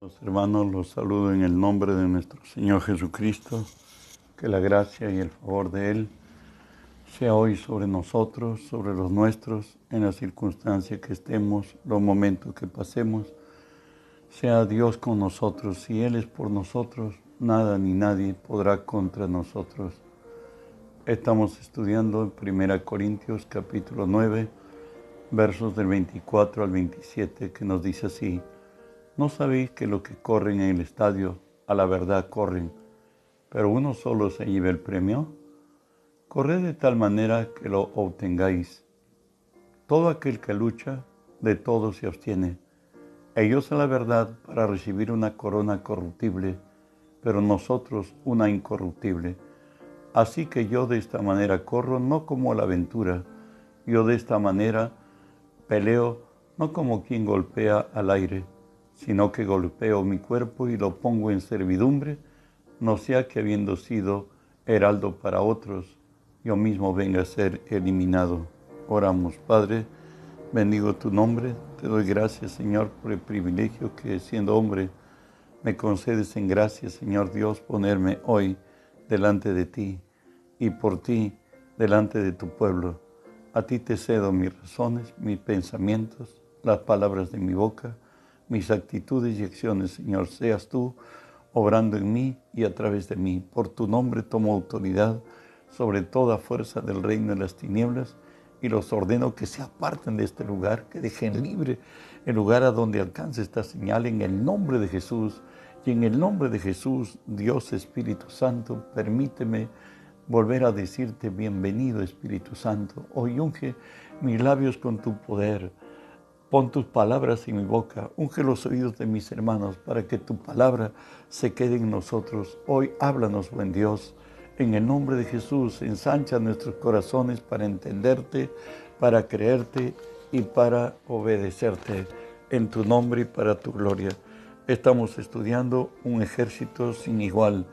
Los hermanos los saludo en el nombre de nuestro Señor Jesucristo, que la gracia y el favor de Él sea hoy sobre nosotros, sobre los nuestros, en la circunstancia que estemos, los momentos que pasemos. Sea Dios con nosotros, si Él es por nosotros, nada ni nadie podrá contra nosotros. Estamos estudiando en 1 Corintios capítulo 9, versos del 24 al 27, que nos dice así. ¿No sabéis que los que corren en el estadio a la verdad corren, pero uno solo se lleva el premio? Corred de tal manera que lo obtengáis. Todo aquel que lucha, de todo se abstiene. Ellos a la verdad para recibir una corona corruptible, pero nosotros una incorruptible. Así que yo de esta manera corro, no como la aventura. Yo de esta manera peleo, no como quien golpea al aire sino que golpeo mi cuerpo y lo pongo en servidumbre, no sea que habiendo sido heraldo para otros, yo mismo venga a ser eliminado. Oramos, Padre, bendigo tu nombre, te doy gracias, Señor, por el privilegio que siendo hombre me concedes en gracia, Señor Dios, ponerme hoy delante de ti y por ti delante de tu pueblo. A ti te cedo mis razones, mis pensamientos, las palabras de mi boca, mis actitudes y acciones, Señor. Seas tú obrando en mí y a través de mí. Por tu nombre tomo autoridad sobre toda fuerza del reino de las tinieblas y los ordeno que se aparten de este lugar, que dejen libre el lugar a donde alcance esta señal en el nombre de Jesús. Y en el nombre de Jesús, Dios Espíritu Santo, permíteme volver a decirte bienvenido Espíritu Santo. Hoy unge mis labios con tu poder Pon tus palabras en mi boca, unge los oídos de mis hermanos para que tu palabra se quede en nosotros. Hoy háblanos, buen Dios. En el nombre de Jesús, ensancha nuestros corazones para entenderte, para creerte y para obedecerte. En tu nombre y para tu gloria. Estamos estudiando un ejército sin igual.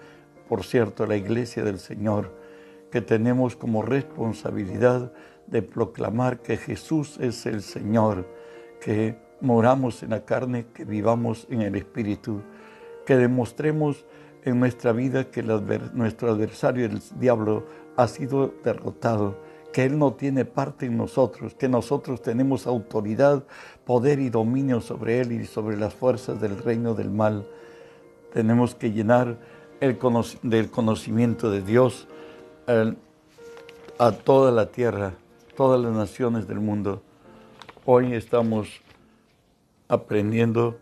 Por cierto, la iglesia del Señor, que tenemos como responsabilidad de proclamar que Jesús es el Señor que moramos en la carne, que vivamos en el Espíritu, que demostremos en nuestra vida que nuestro adversario, el diablo, ha sido derrotado, que Él no tiene parte en nosotros, que nosotros tenemos autoridad, poder y dominio sobre Él y sobre las fuerzas del reino del mal. Tenemos que llenar el del conocimiento de Dios a toda la tierra, todas las naciones del mundo. Hoy estamos aprendiendo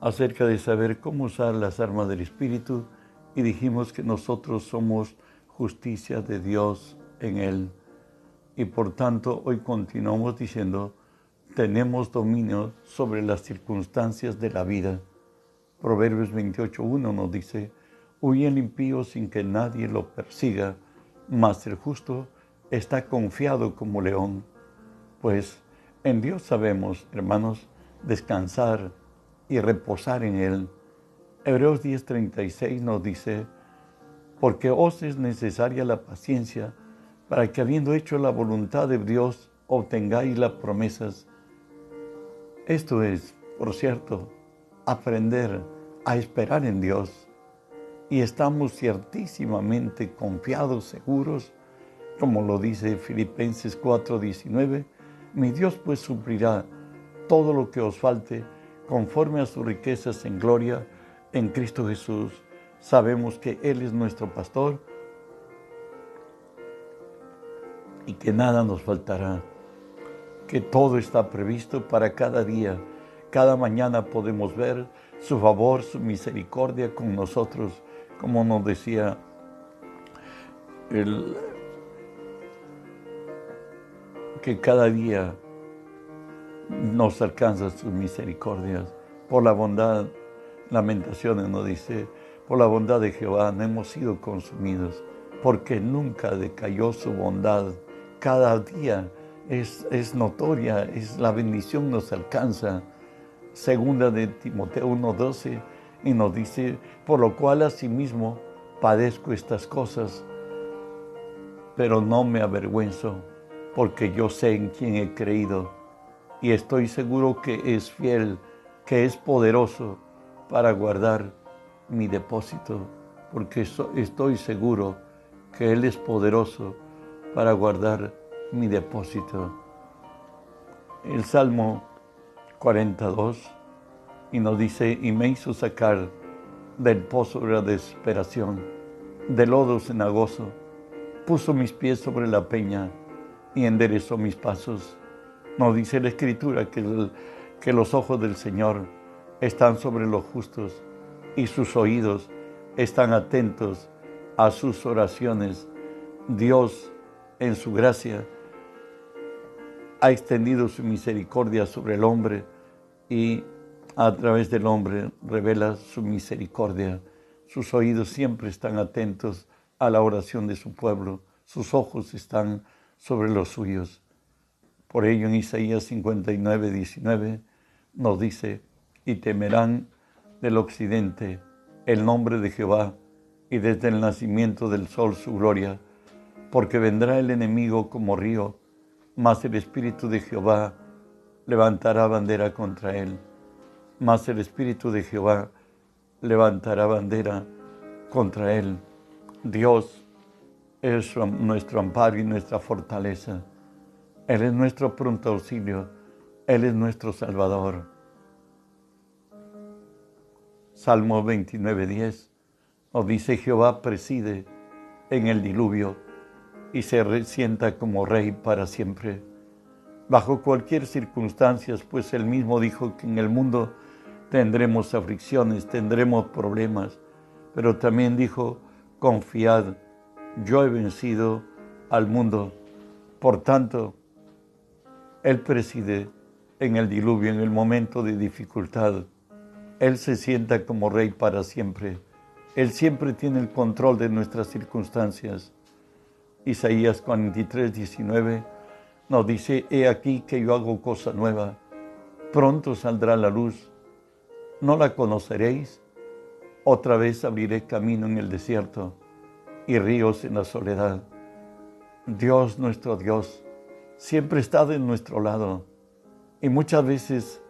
acerca de saber cómo usar las armas del Espíritu y dijimos que nosotros somos justicia de Dios en Él. Y por tanto hoy continuamos diciendo, tenemos dominio sobre las circunstancias de la vida. Proverbios 28.1 nos dice, huye el impío sin que nadie lo persiga, mas el justo está confiado como león. Pues en Dios sabemos, hermanos, descansar y reposar en Él. Hebreos 10:36 nos dice, porque os es necesaria la paciencia para que habiendo hecho la voluntad de Dios obtengáis las promesas. Esto es, por cierto, aprender a esperar en Dios. Y estamos ciertísimamente confiados, seguros, como lo dice Filipenses 4:19, mi Dios pues suplirá todo lo que os falte conforme a sus riquezas en gloria en Cristo Jesús. Sabemos que Él es nuestro pastor y que nada nos faltará, que todo está previsto para cada día. Cada mañana podemos ver su favor, su misericordia con nosotros, como nos decía el, que cada día nos alcanza sus misericordias. Por la bondad, Lamentaciones nos dice, por la bondad de Jehová no hemos sido consumidos, porque nunca decayó su bondad. Cada día es, es notoria, es la bendición nos alcanza. Segunda de Timoteo 1:12 y nos dice, por lo cual asimismo padezco estas cosas, pero no me avergüenzo porque yo sé en quién he creído y estoy seguro que es fiel, que es poderoso para guardar mi depósito, porque estoy seguro que Él es poderoso para guardar mi depósito. El Salmo 42 y nos dice, y me hizo sacar del pozo de la desesperación, del lodo cenagoso, puso mis pies sobre la peña y enderezó mis pasos. Nos dice la Escritura que, que los ojos del Señor están sobre los justos y sus oídos están atentos a sus oraciones. Dios, en su gracia, ha extendido su misericordia sobre el hombre y a través del hombre revela su misericordia. Sus oídos siempre están atentos a la oración de su pueblo, sus ojos están sobre los suyos. Por ello en Isaías 59, 19 nos dice, y temerán del occidente el nombre de Jehová y desde el nacimiento del sol su gloria, porque vendrá el enemigo como río, mas el Espíritu de Jehová levantará bandera contra él, mas el Espíritu de Jehová levantará bandera contra él. Dios es nuestro amparo y nuestra fortaleza. Él es nuestro pronto auxilio. Él es nuestro Salvador. Salmo 29.10 nos dice Jehová preside en el diluvio y se sienta como rey para siempre. Bajo cualquier circunstancia, pues él mismo dijo que en el mundo tendremos aflicciones, tendremos problemas, pero también dijo, confiad, yo he vencido al mundo. Por tanto, Él preside en el diluvio, en el momento de dificultad. Él se sienta como rey para siempre. Él siempre tiene el control de nuestras circunstancias. Isaías 43, 19 nos dice, he aquí que yo hago cosa nueva, pronto saldrá la luz, no la conoceréis, otra vez abriré camino en el desierto y ríos en la soledad. Dios nuestro Dios siempre está de nuestro lado y muchas veces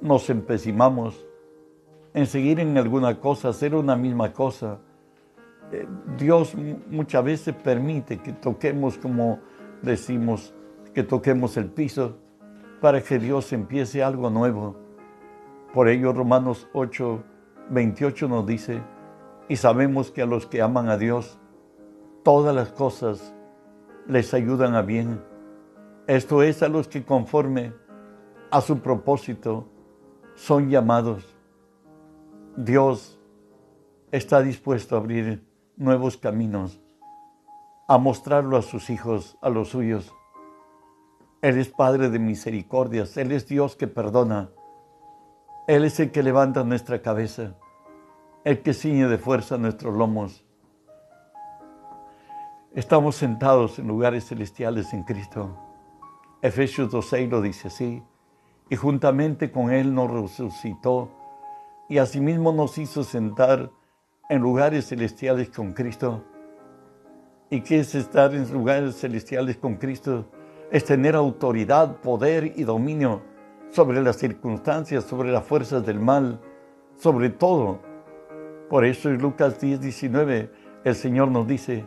nos empecinamos en seguir en alguna cosa, hacer una misma cosa. Eh, Dios muchas veces permite que toquemos, como decimos, que toquemos el piso para que Dios empiece algo nuevo. Por ello Romanos 8, 28 nos dice, y sabemos que a los que aman a Dios, todas las cosas les ayudan a bien. Esto es a los que conforme a su propósito son llamados. Dios está dispuesto a abrir nuevos caminos, a mostrarlo a sus hijos, a los suyos. Él es Padre de misericordias, Él es Dios que perdona, Él es el que levanta nuestra cabeza, el que ciñe de fuerza nuestros lomos. Estamos sentados en lugares celestiales en Cristo. Efesios 2.6 lo dice así y juntamente con Él nos resucitó y asimismo nos hizo sentar en lugares celestiales con Cristo. ¿Y qué es estar en lugares celestiales con Cristo? Es tener autoridad, poder y dominio sobre las circunstancias, sobre las fuerzas del mal, sobre todo. Por eso en Lucas 10, 19 el Señor nos dice,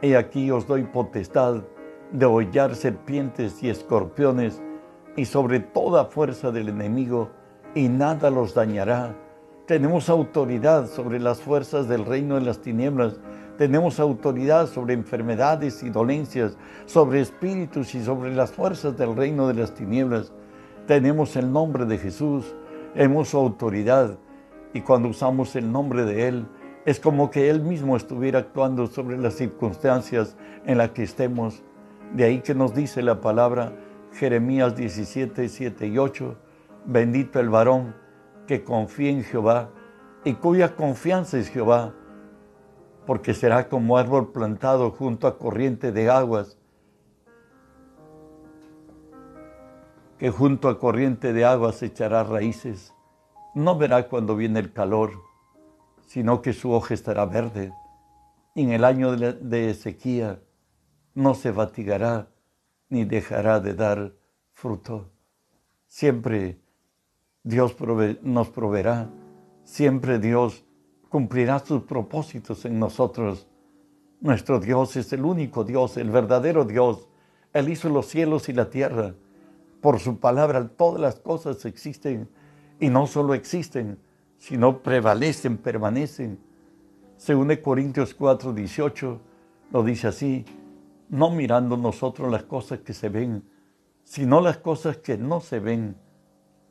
He aquí os doy potestad de hollar serpientes y escorpiones y sobre toda fuerza del enemigo, y nada los dañará. Tenemos autoridad sobre las fuerzas del reino de las tinieblas. Tenemos autoridad sobre enfermedades y dolencias, sobre espíritus y sobre las fuerzas del reino de las tinieblas. Tenemos el nombre de Jesús, hemos autoridad y cuando usamos el nombre de Él, es como que Él mismo estuviera actuando sobre las circunstancias en las que estemos. De ahí que nos dice la palabra, Jeremías 17, 7 y 8, bendito el varón que confía en Jehová y cuya confianza es Jehová, porque será como árbol plantado junto a corriente de aguas, que junto a corriente de aguas echará raíces. No verá cuando viene el calor, sino que su hoja estará verde. Y en el año de sequía no se fatigará ni dejará de dar fruto. Siempre Dios nos proveerá. Siempre Dios cumplirá sus propósitos en nosotros. Nuestro Dios es el único Dios, el verdadero Dios. Él hizo los cielos y la tierra. Por su palabra todas las cosas existen y no solo existen, sino prevalecen, permanecen. Según Corintios 4, 18, lo dice así, no mirando nosotros las cosas que se ven, sino las cosas que no se ven,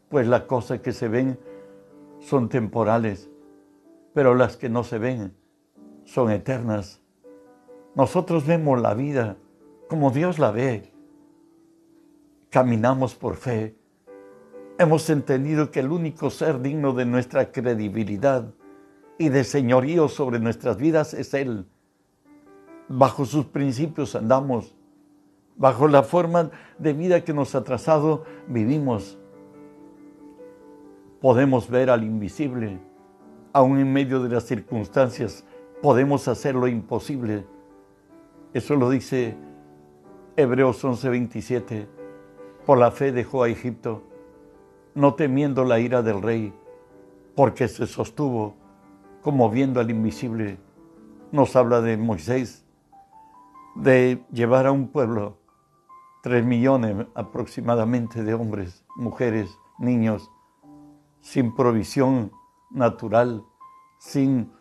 pues las cosas que se ven son temporales, pero las que no se ven son eternas. Nosotros vemos la vida como Dios la ve. Caminamos por fe. Hemos entendido que el único ser digno de nuestra credibilidad y de señorío sobre nuestras vidas es Él. Bajo sus principios andamos. Bajo la forma de vida que nos ha trazado, vivimos. Podemos ver al invisible. Aún en medio de las circunstancias, podemos hacer lo imposible. Eso lo dice Hebreos 11:27. Por la fe dejó a Egipto, no temiendo la ira del rey, porque se sostuvo como viendo al invisible. Nos habla de Moisés, de llevar a un pueblo, tres millones aproximadamente de hombres, mujeres, niños, sin provisión natural, sin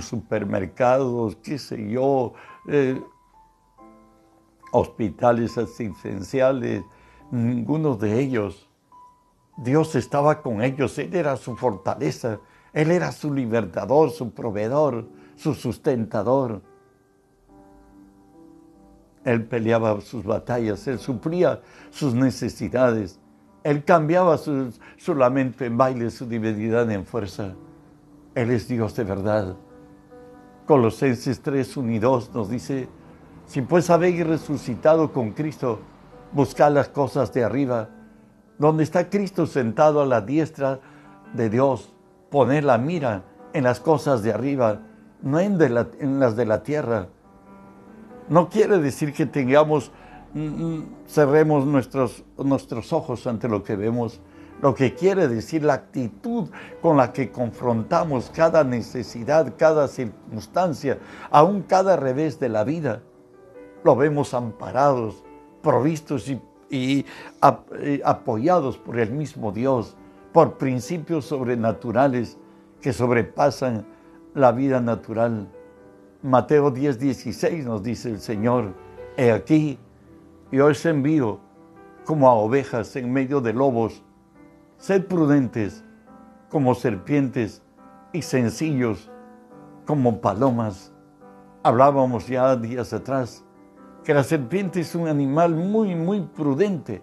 supermercados, qué sé yo, eh, hospitales asistenciales, ninguno de ellos. Dios estaba con ellos, Él era su fortaleza, Él era su libertador, su proveedor, su sustentador. Él peleaba sus batallas, Él suplía sus necesidades, Él cambiaba su, su lamento en baile, su divinidad en fuerza. Él es Dios de verdad. Colosenses 3, 1 y 2 nos dice, si pues habéis resucitado con Cristo, buscad las cosas de arriba, donde está Cristo sentado a la diestra de Dios, poner la mira en las cosas de arriba, no en, en las de la tierra. No quiere decir que tengamos, mm, mm, cerremos nuestros, nuestros ojos ante lo que vemos, lo que quiere decir la actitud con la que confrontamos cada necesidad, cada circunstancia, aún cada revés de la vida. Lo vemos amparados, provistos y, y apoyados por el mismo Dios, por principios sobrenaturales que sobrepasan la vida natural. Mateo 10, 16 nos dice el Señor, he aquí, yo os envío como a ovejas en medio de lobos Sed prudentes como serpientes y sencillos como palomas. Hablábamos ya días atrás que la serpiente es un animal muy, muy prudente.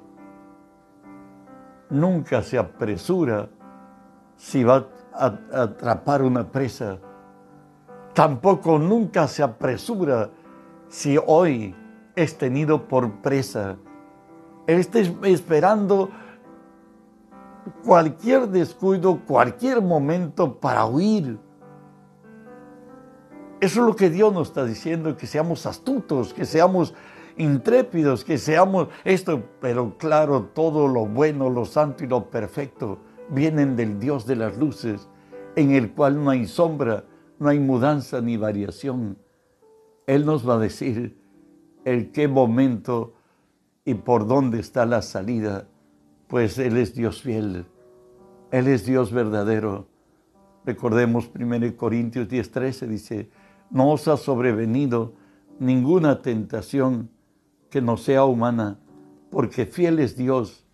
Nunca se apresura si va a atrapar una presa. Tampoco nunca se apresura si hoy es tenido por presa. Él está esperando cualquier descuido, cualquier momento para huir. Eso es lo que Dios nos está diciendo, que seamos astutos, que seamos intrépidos, que seamos esto, pero claro, todo lo bueno, lo santo y lo perfecto vienen del Dios de las luces, en el cual no hay sombra, no hay mudanza ni variación. Él nos va a decir en qué momento y por dónde está la salida pues Él es Dios fiel, Él es Dios verdadero. Recordemos 1 Corintios 10:13 dice, no os ha sobrevenido ninguna tentación que no sea humana, porque fiel es Dios,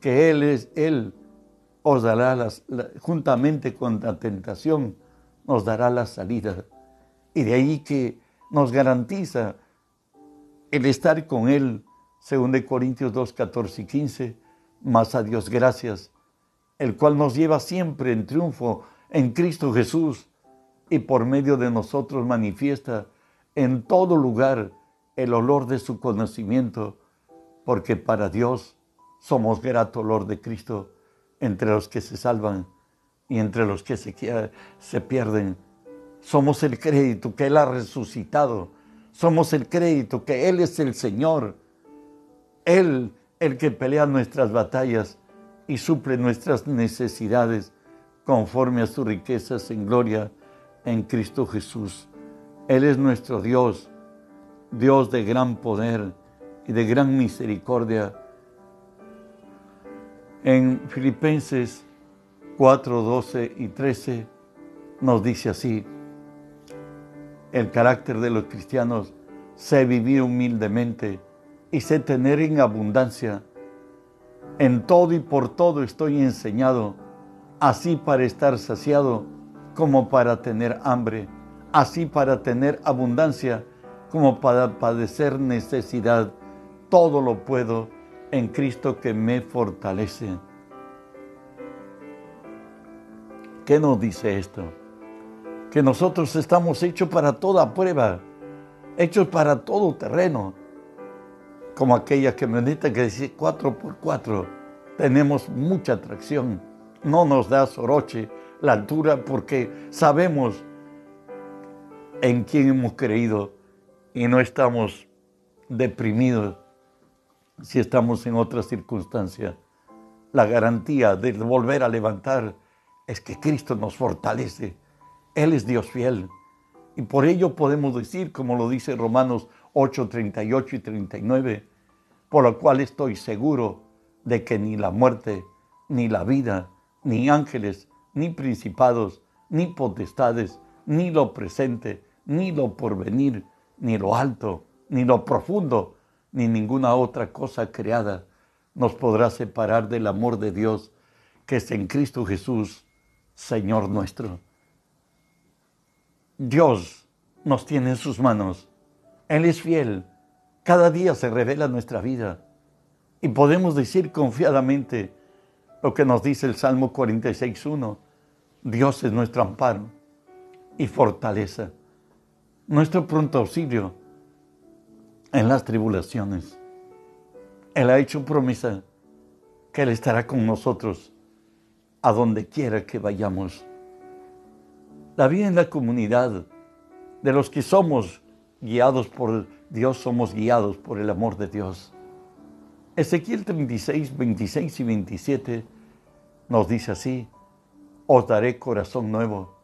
que Él es Él, os dará las, juntamente con la tentación, nos dará la salida. Y de ahí que nos garantiza el estar con Él, según de Corintios 2, 14 y 15, más a Dios gracias, el cual nos lleva siempre en triunfo en Cristo Jesús y por medio de nosotros manifiesta en todo lugar el olor de su conocimiento, porque para Dios somos grato olor de Cristo entre los que se salvan y entre los que se, pierden. Somos el crédito que Él ha resucitado. Somos el crédito que Él es el Señor. Él el que pelea nuestras batallas y suple nuestras necesidades conforme a sus riquezas en gloria en Cristo Jesús. Él es nuestro Dios, Dios de gran poder y de gran misericordia. En Filipenses 4, 12 y 13 nos dice así, el carácter de los cristianos, sé vivir humildemente y sé tener en abundancia. En todo y por todo estoy enseñado, así para estar saciado como para tener hambre, así para tener abundancia como para padecer necesidad. Todo lo puedo en Cristo que me fortalece. ¿Qué nos dice esto? Que nosotros estamos hechos para toda prueba, hechos para todo terreno, como aquella camioneta que dice 4x4. Tenemos mucha atracción, no nos da soroche la altura porque sabemos en quién hemos creído y no estamos deprimidos si estamos en otra circunstancia. La garantía de volver a levantar es que Cristo nos fortalece. Él es Dios fiel. Y por ello podemos decir, como lo dice Romanos 8, 38 y 39, por lo cual estoy seguro de que ni la muerte, ni la vida, ni ángeles, ni principados, ni potestades, ni lo presente, ni lo porvenir, ni lo alto, ni lo profundo, ni ninguna otra cosa creada nos podrá separar del amor de Dios que es en Cristo Jesús, Señor nuestro. Dios nos tiene en sus manos. Él es fiel. Cada día se revela nuestra vida. Y podemos decir confiadamente lo que nos dice el Salmo 46.1. Dios es nuestro amparo y fortaleza, nuestro pronto auxilio en las tribulaciones. Él ha hecho promesa que Él estará con nosotros a donde quiera que vayamos. La vida en la comunidad de los que somos guiados por Dios, somos guiados por el amor de Dios. Ezequiel 36, 26 y 27 nos dice así, os daré corazón nuevo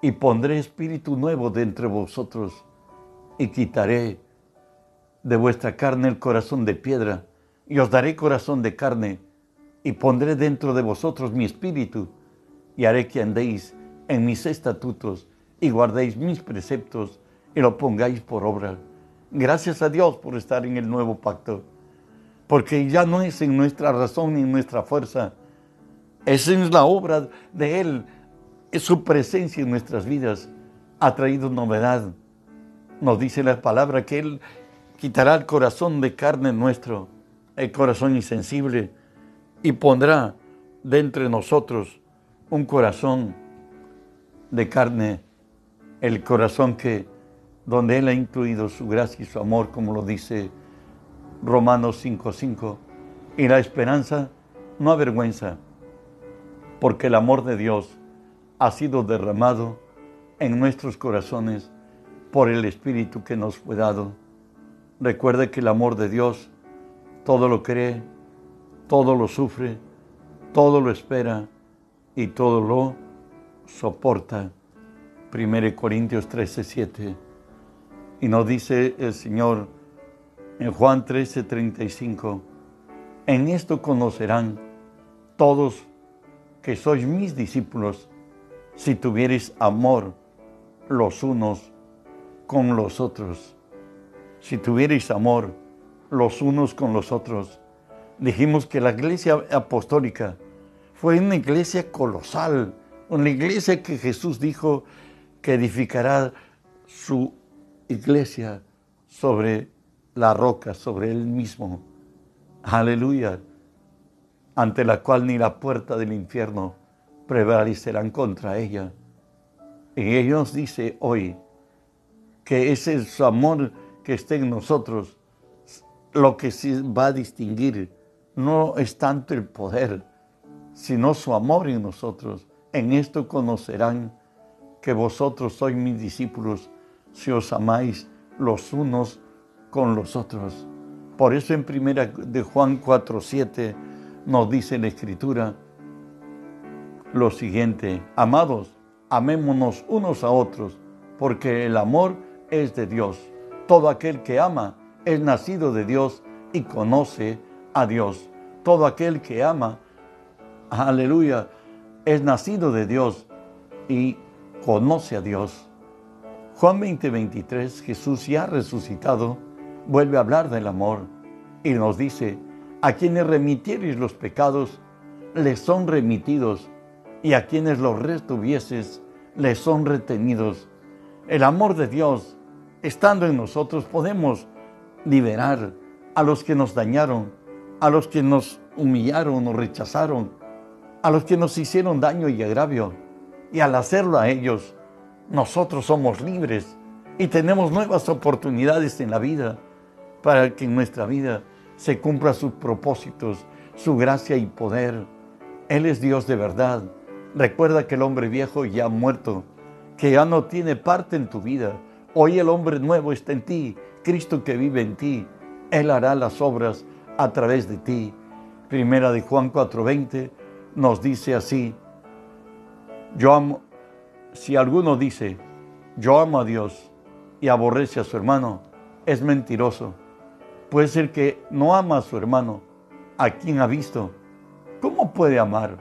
y pondré espíritu nuevo de vosotros y quitaré de vuestra carne el corazón de piedra, y os daré corazón de carne, y pondré dentro de vosotros mi espíritu, y haré que andéis en mis estatutos, y guardéis mis preceptos, y lo pongáis por obra. Gracias a Dios por estar en el nuevo pacto, porque ya no es en nuestra razón ni en nuestra fuerza, es en la obra de Él, es su presencia en nuestras vidas, ha traído novedad. Nos dice la palabra que Él quitará el corazón de carne nuestro, el corazón insensible, y pondrá de entre nosotros un corazón de carne, el corazón que, donde Él ha incluido su gracia y su amor, como lo dice Romanos 5:5, y la esperanza no avergüenza, porque el amor de Dios ha sido derramado en nuestros corazones por el Espíritu que nos fue dado Recuerde que el amor de Dios todo lo cree, todo lo sufre, todo lo espera y todo lo soporta. 1 Corintios 13, 7. Y nos dice el Señor en Juan 13, 35, en esto conocerán todos que sois mis discípulos si tuvierais amor los unos con los otros si tuvierais amor los unos con los otros. Dijimos que la iglesia apostólica fue una iglesia colosal, una iglesia que Jesús dijo que edificará su iglesia sobre la roca, sobre él mismo. Aleluya. Ante la cual ni la puerta del infierno prevalecerán contra ella. Y ellos dice hoy que ese es su amor que esté en nosotros, lo que sí va a distinguir no es tanto el poder, sino su amor en nosotros. En esto conocerán que vosotros sois mis discípulos si os amáis los unos con los otros. Por eso en primera de Juan 4:7 nos dice la Escritura lo siguiente, amados, amémonos unos a otros, porque el amor es de Dios. Todo aquel que ama es nacido de Dios y conoce a Dios. Todo aquel que ama, aleluya, es nacido de Dios y conoce a Dios. Juan 20, 23, Jesús ya resucitado, vuelve a hablar del amor y nos dice, a quienes remitieres los pecados, les son remitidos, y a quienes los retuvieses, les son retenidos. El amor de Dios, estando en nosotros, podemos liberar a los que nos dañaron, a los que nos humillaron o rechazaron, a los que nos hicieron daño y agravio. Y al hacerlo a ellos, nosotros somos libres y tenemos nuevas oportunidades en la vida para que en nuestra vida se cumpla sus propósitos, su gracia y poder. Él es Dios de verdad. Recuerda que el hombre viejo ya ha muerto, que ya no tiene parte en tu vida. Hoy el hombre nuevo está en ti, Cristo que vive en ti. Él hará las obras a través de ti. Primera de Juan 4:20 nos dice así, yo amo, si alguno dice, yo amo a Dios y aborrece a su hermano, es mentiroso. Puede ser que no ama a su hermano, a quien ha visto. ¿Cómo puede amar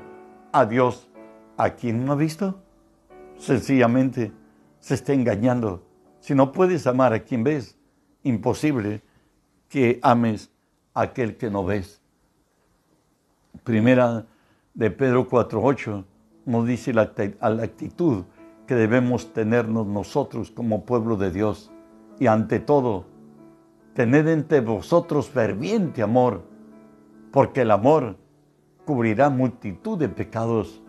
a Dios a quien no ha visto? Sencillamente se está engañando. Si no puedes amar a quien ves, imposible que ames a aquel que no ves. Primera de Pedro 4.8 nos dice la, la actitud que debemos tenernos nosotros como pueblo de Dios. Y ante todo, tened entre vosotros ferviente amor, porque el amor cubrirá multitud de pecados.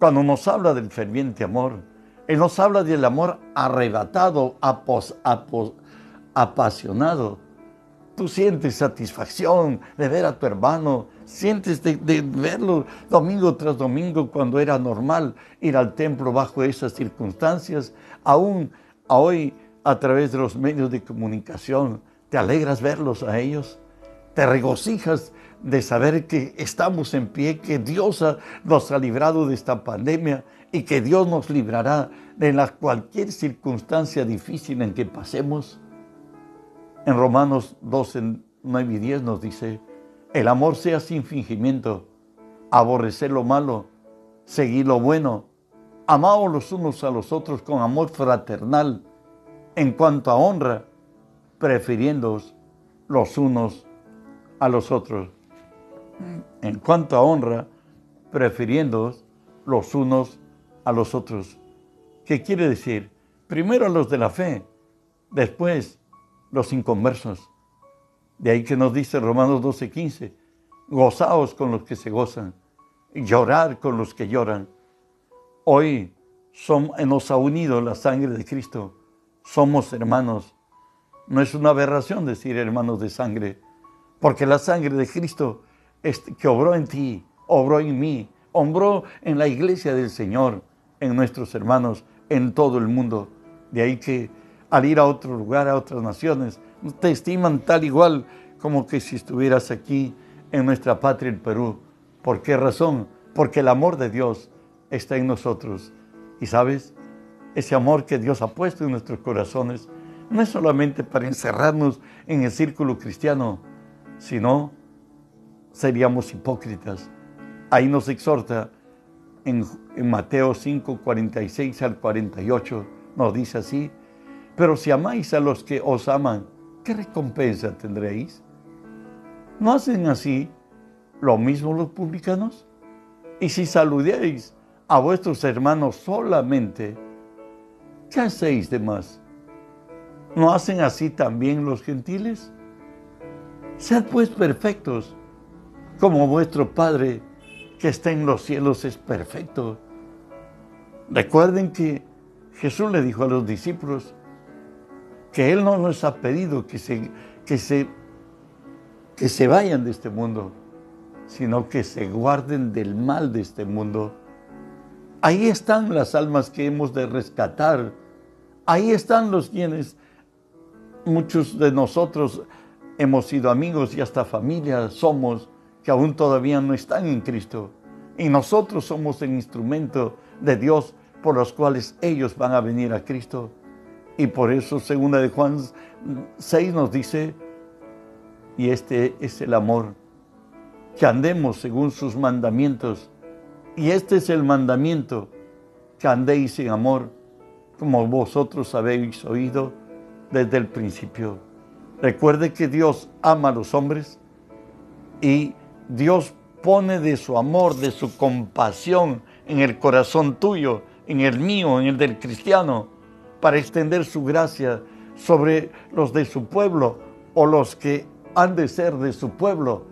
Cuando nos habla del ferviente amor, Él nos habla del amor arrebatado, apasionado. Tú sientes satisfacción de ver a tu hermano, sientes de, de, verlo domingo tras domingo cuando era normal ir al templo bajo esas circunstancias, aún hoy a través de los medios de comunicación ¿Te alegras verlos a ellos? ¿Te regocijas de saber que estamos en pie, que Dios nos ha librado de esta pandemia y que Dios nos librará de la cualquier circunstancia difícil en que pasemos? En Romanos 12, 9 y 10 nos dice, el amor sea sin fingimiento, aborrecer lo malo, seguir lo bueno, amaos los unos a los otros con amor fraternal, en cuanto a honra, prefiriéndoos los unos a los otros. En cuanto a honra, prefiriéndoos los unos a los otros. ¿Qué quiere decir? Primero los de la fe, después los inconversos. De ahí que nos dice Romanos 12:15, gozaos con los que se gozan, llorar con los que lloran. Hoy nos ha unido la sangre de Cristo, somos hermanos no es una aberración decir hermanos de sangre, porque la sangre de Cristo que obró en ti, obró en mí, obró en la iglesia del Señor, en nuestros hermanos, en todo el mundo. De ahí que al ir a otro lugar, a otras naciones, te estiman tal igual como que si estuvieras aquí en nuestra patria, el Perú. ¿Por qué razón? Porque el amor de Dios está en nosotros. Y sabes, ese amor que Dios ha puesto en nuestros corazones no es solamente para encerrarnos en el círculo cristiano, sino seríamos hipócritas. Ahí nos exhorta en, Mateo 5, 46 al 48, nos dice así, pero si amáis a los que os aman, ¿qué recompensa tendréis? ¿No hacen así lo mismo los publicanos? Y si saludéis a vuestros hermanos solamente, ¿qué hacéis de más? ¿No hacen así también los gentiles? Sed pues perfectos, como vuestro Padre que está en los cielos es perfecto. Recuerden que Jesús le dijo a los discípulos que Él no nos ha pedido que se, que se, que se vayan de este mundo, sino que se guarden del mal de este mundo. Ahí están las almas que hemos de rescatar. Ahí están los quienes Muchos de nosotros hemos sido amigos y hasta familia somos que aún todavía no están en Cristo. Y nosotros somos el instrumento de Dios por los cuales ellos van a venir a Cristo. Y por eso, segunda de Juan 6 nos dice, y este es el amor, que andemos según sus mandamientos. Y este es el mandamiento, que andéis en amor, como vosotros habéis oído desde el principio. Recuerde que Dios ama a los hombres y Dios pone de su amor, de su compasión en el corazón tuyo, en el mío, en el del cristiano, para extender su gracia sobre los de su pueblo o los que han de ser de su pueblo.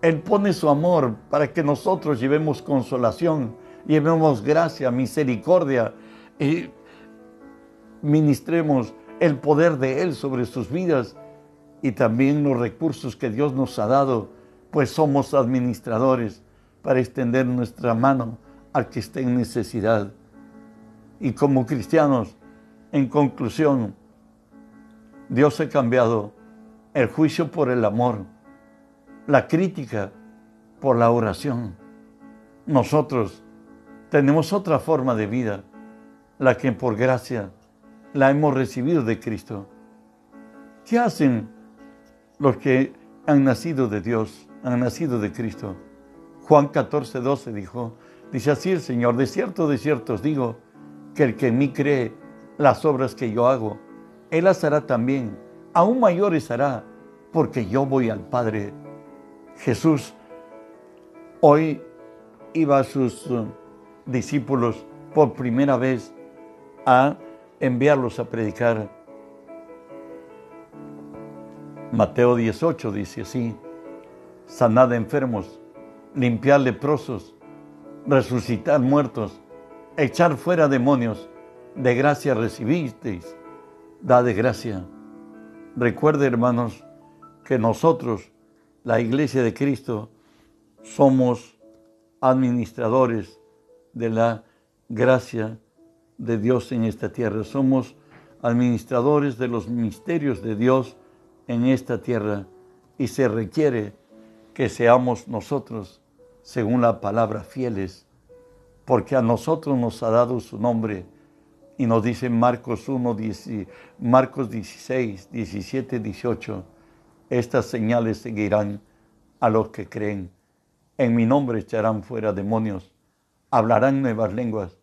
Él pone su amor para que nosotros llevemos consolación, llevemos gracia, misericordia y ministremos el poder de Él sobre sus vidas y también los recursos que Dios nos ha dado, pues somos administradores para extender nuestra mano al que esté en necesidad. Y como cristianos, en conclusión, Dios ha cambiado el juicio por el amor, la crítica por la oración. Nosotros tenemos otra forma de vida, la que por gracia la hemos recibido de Cristo. ¿Qué hacen los que han nacido de Dios, han nacido de Cristo? Juan 14, 12 dijo, dice así el Señor, de cierto, de cierto os digo, que el que en mí cree las obras que yo hago, Él las hará también, aún mayores hará, porque yo voy al Padre. Jesús hoy iba a sus uh, discípulos por primera vez a enviarlos a predicar. Mateo 18 dice así, sanad enfermos, limpiar leprosos, resucitar muertos, echar fuera demonios, de gracia recibisteis, da de gracia. Recuerde, hermanos, que nosotros, la iglesia de Cristo, somos administradores de la gracia de Dios en esta tierra. Somos administradores de los misterios de Dios en esta tierra y se requiere que seamos nosotros, según la palabra, fieles, porque a nosotros nos ha dado su nombre y nos dice Marcos 1, Marcos 16, 17, 18, estas señales seguirán a los que creen. En mi nombre echarán fuera demonios, hablarán nuevas lenguas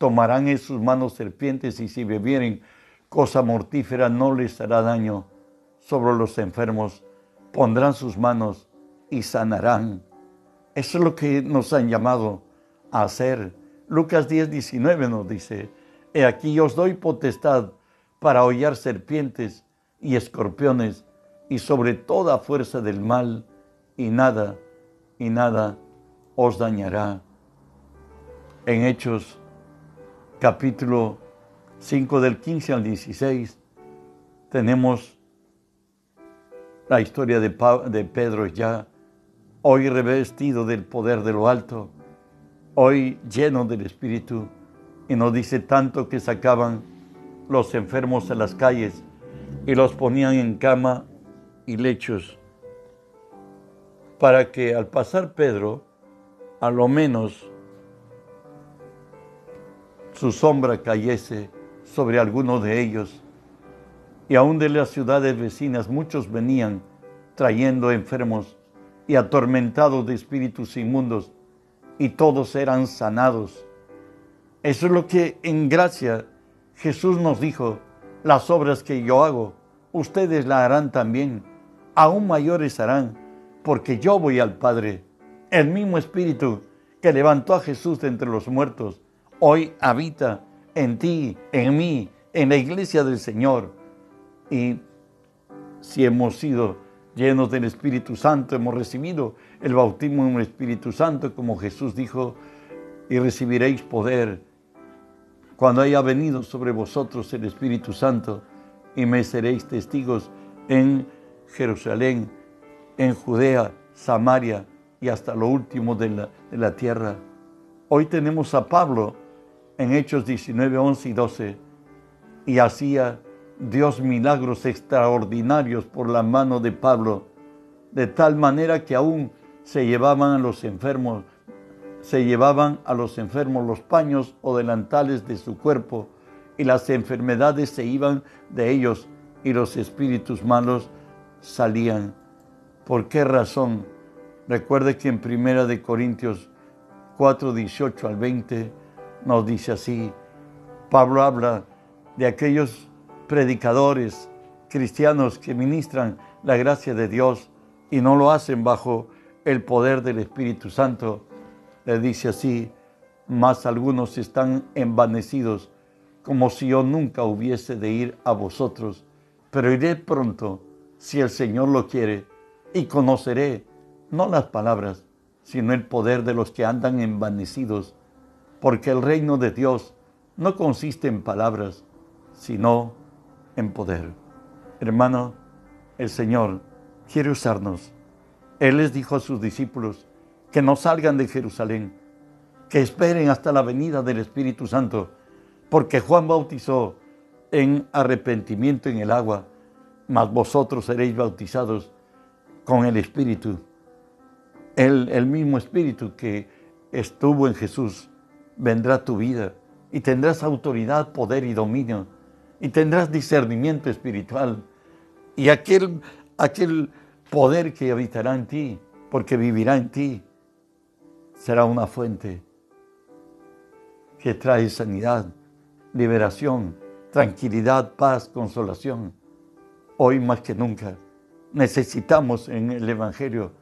tomarán en sus manos serpientes y si bebieren cosa mortífera no les hará daño. Sobre los enfermos pondrán sus manos y sanarán. Eso es lo que nos han llamado a hacer. Lucas 10, 19 nos dice, He aquí os doy potestad para hollar serpientes y escorpiones y sobre toda fuerza del mal, y nada, y nada os dañará. En Hechos capítulo 5 del 15 al 16 tenemos la historia de, de Pedro ya, hoy revestido del poder de lo alto, hoy lleno del Espíritu, y nos dice tanto que sacaban los enfermos a las calles y los ponían en cama y lechos, para que al pasar Pedro, a lo menos su sombra cayese sobre alguno de ellos. Y aún de las ciudades vecinas muchos venían trayendo enfermos y atormentados de espíritus inmundos, y todos eran sanados. Eso es lo que en gracia Jesús nos dijo, las obras que yo hago, ustedes la harán también, aún mayores harán, porque yo voy al Padre. El mismo Espíritu que levantó a Jesús de entre los muertos hoy habita en ti, en mí, en la iglesia del Señor. Y si hemos sido llenos del Espíritu Santo, hemos recibido el bautismo en el Espíritu Santo, como Jesús dijo, y recibiréis poder cuando haya venido sobre vosotros el Espíritu Santo, y me seréis testigos en Jerusalén, en Judea, Samaria y hasta lo último de la, de la tierra. Hoy tenemos a Pablo en Hechos 19, 11 y 12, y hacía Dios milagros extraordinarios por la mano de Pablo, de tal manera que aún se llevaban a los enfermos, se llevaban a los enfermos los paños o delantales de su cuerpo y las enfermedades se iban de ellos y los espíritus malos salían. ¿Por qué razón? Recuerde que en Primera de Corintios 4, 18 al 20 nos dice así, Pablo habla de aquellos predicadores cristianos que ministran la gracia de Dios y no lo hacen bajo el poder del Espíritu Santo. Le dice así, más algunos están envanecidos, como si yo nunca hubiese de ir a vosotros, pero iré pronto, si el Señor lo quiere, y conoceré no las palabras, sino el poder de los que andan envanecidos, porque el reino de Dios no consiste en palabras, sino en poder. Hermano, el Señor quiere usarnos. Él les dijo a sus discípulos que no salgan de Jerusalén, que esperen hasta la venida del Espíritu Santo, porque Juan bautizó en arrepentimiento en el agua, mas vosotros seréis bautizados con el Espíritu. El, el mismo Espíritu que estuvo en Jesús vendrá tu vida y tendrás autoridad, poder y dominio y tendrás discernimiento espiritual y aquel, aquel poder que habitará en ti, porque vivirá en ti, será una fuente que trae sanidad, liberación, tranquilidad, paz, consolación. Hoy más que nunca necesitamos en el Evangelio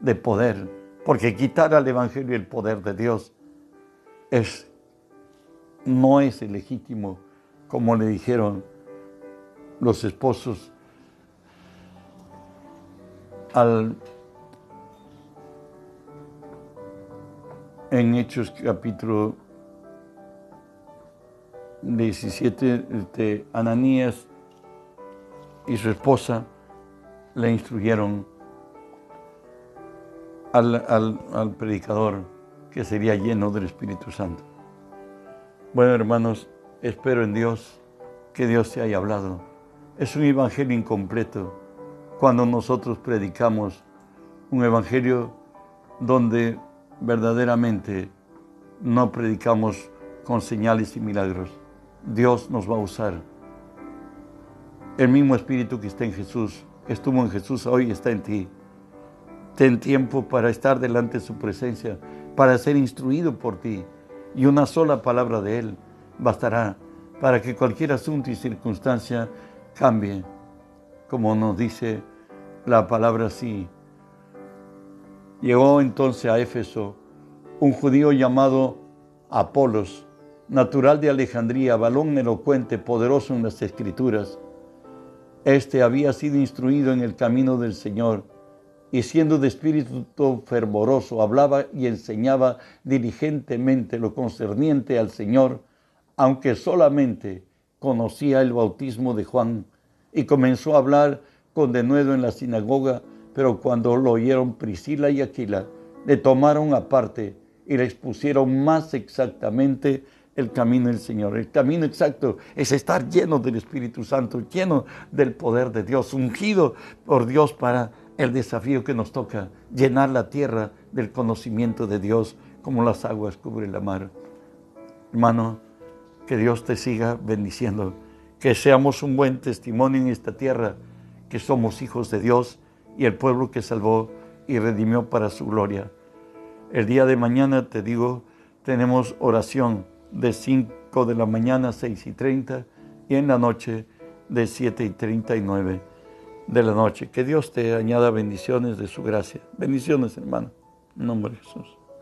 de poder, porque quitar al Evangelio el poder de Dios no es legítimo, como le dijeron los esposos al, en Hechos capítulo 17, de este, Ananías y su esposa le instruyeron al predicador que sería lleno del Espíritu Santo. Bueno, hermanos, espero en Dios que Dios te haya hablado. Es un evangelio incompleto cuando nosotros predicamos un evangelio donde verdaderamente no predicamos con señales y milagros. Dios nos va a usar. El mismo Espíritu que está en Jesús, estuvo en Jesús, hoy está en ti. Ten tiempo para estar delante de su presencia para ser instruido por ti. Y una sola palabra de Él bastará para que cualquier asunto y circunstancia cambie, como nos dice la palabra así. Llegó entonces a Éfeso un judío llamado Apolos, natural de Alejandría, balón elocuente, poderoso en las escrituras. Este había sido instruido en el camino del Señor y siendo de espíritu fervoroso, hablaba y enseñaba diligentemente lo concerniente al Señor, aunque solamente conocía el bautismo de Juan, y comenzó a hablar con denuedo en la sinagoga, pero cuando lo oyeron Priscila y Aquila, le tomaron aparte y le expusieron más exactamente el camino del Señor. El camino exacto es estar lleno del Espíritu Santo, lleno del poder de Dios, ungido por Dios para el desafío que nos toca, llenar la tierra del conocimiento de Dios como las aguas cubren la mar. Hermano, que Dios te siga bendiciendo, que seamos un buen testimonio en esta tierra, que somos hijos de Dios y el pueblo que salvó y redimió para su gloria. El día de mañana, te digo, tenemos oración de 5 de la mañana a 6 y 30 y en la noche de 7 y 39 de la noche. Que Dios te añada bendiciones de su gracia. Bendiciones, hermano. En nombre de Jesús.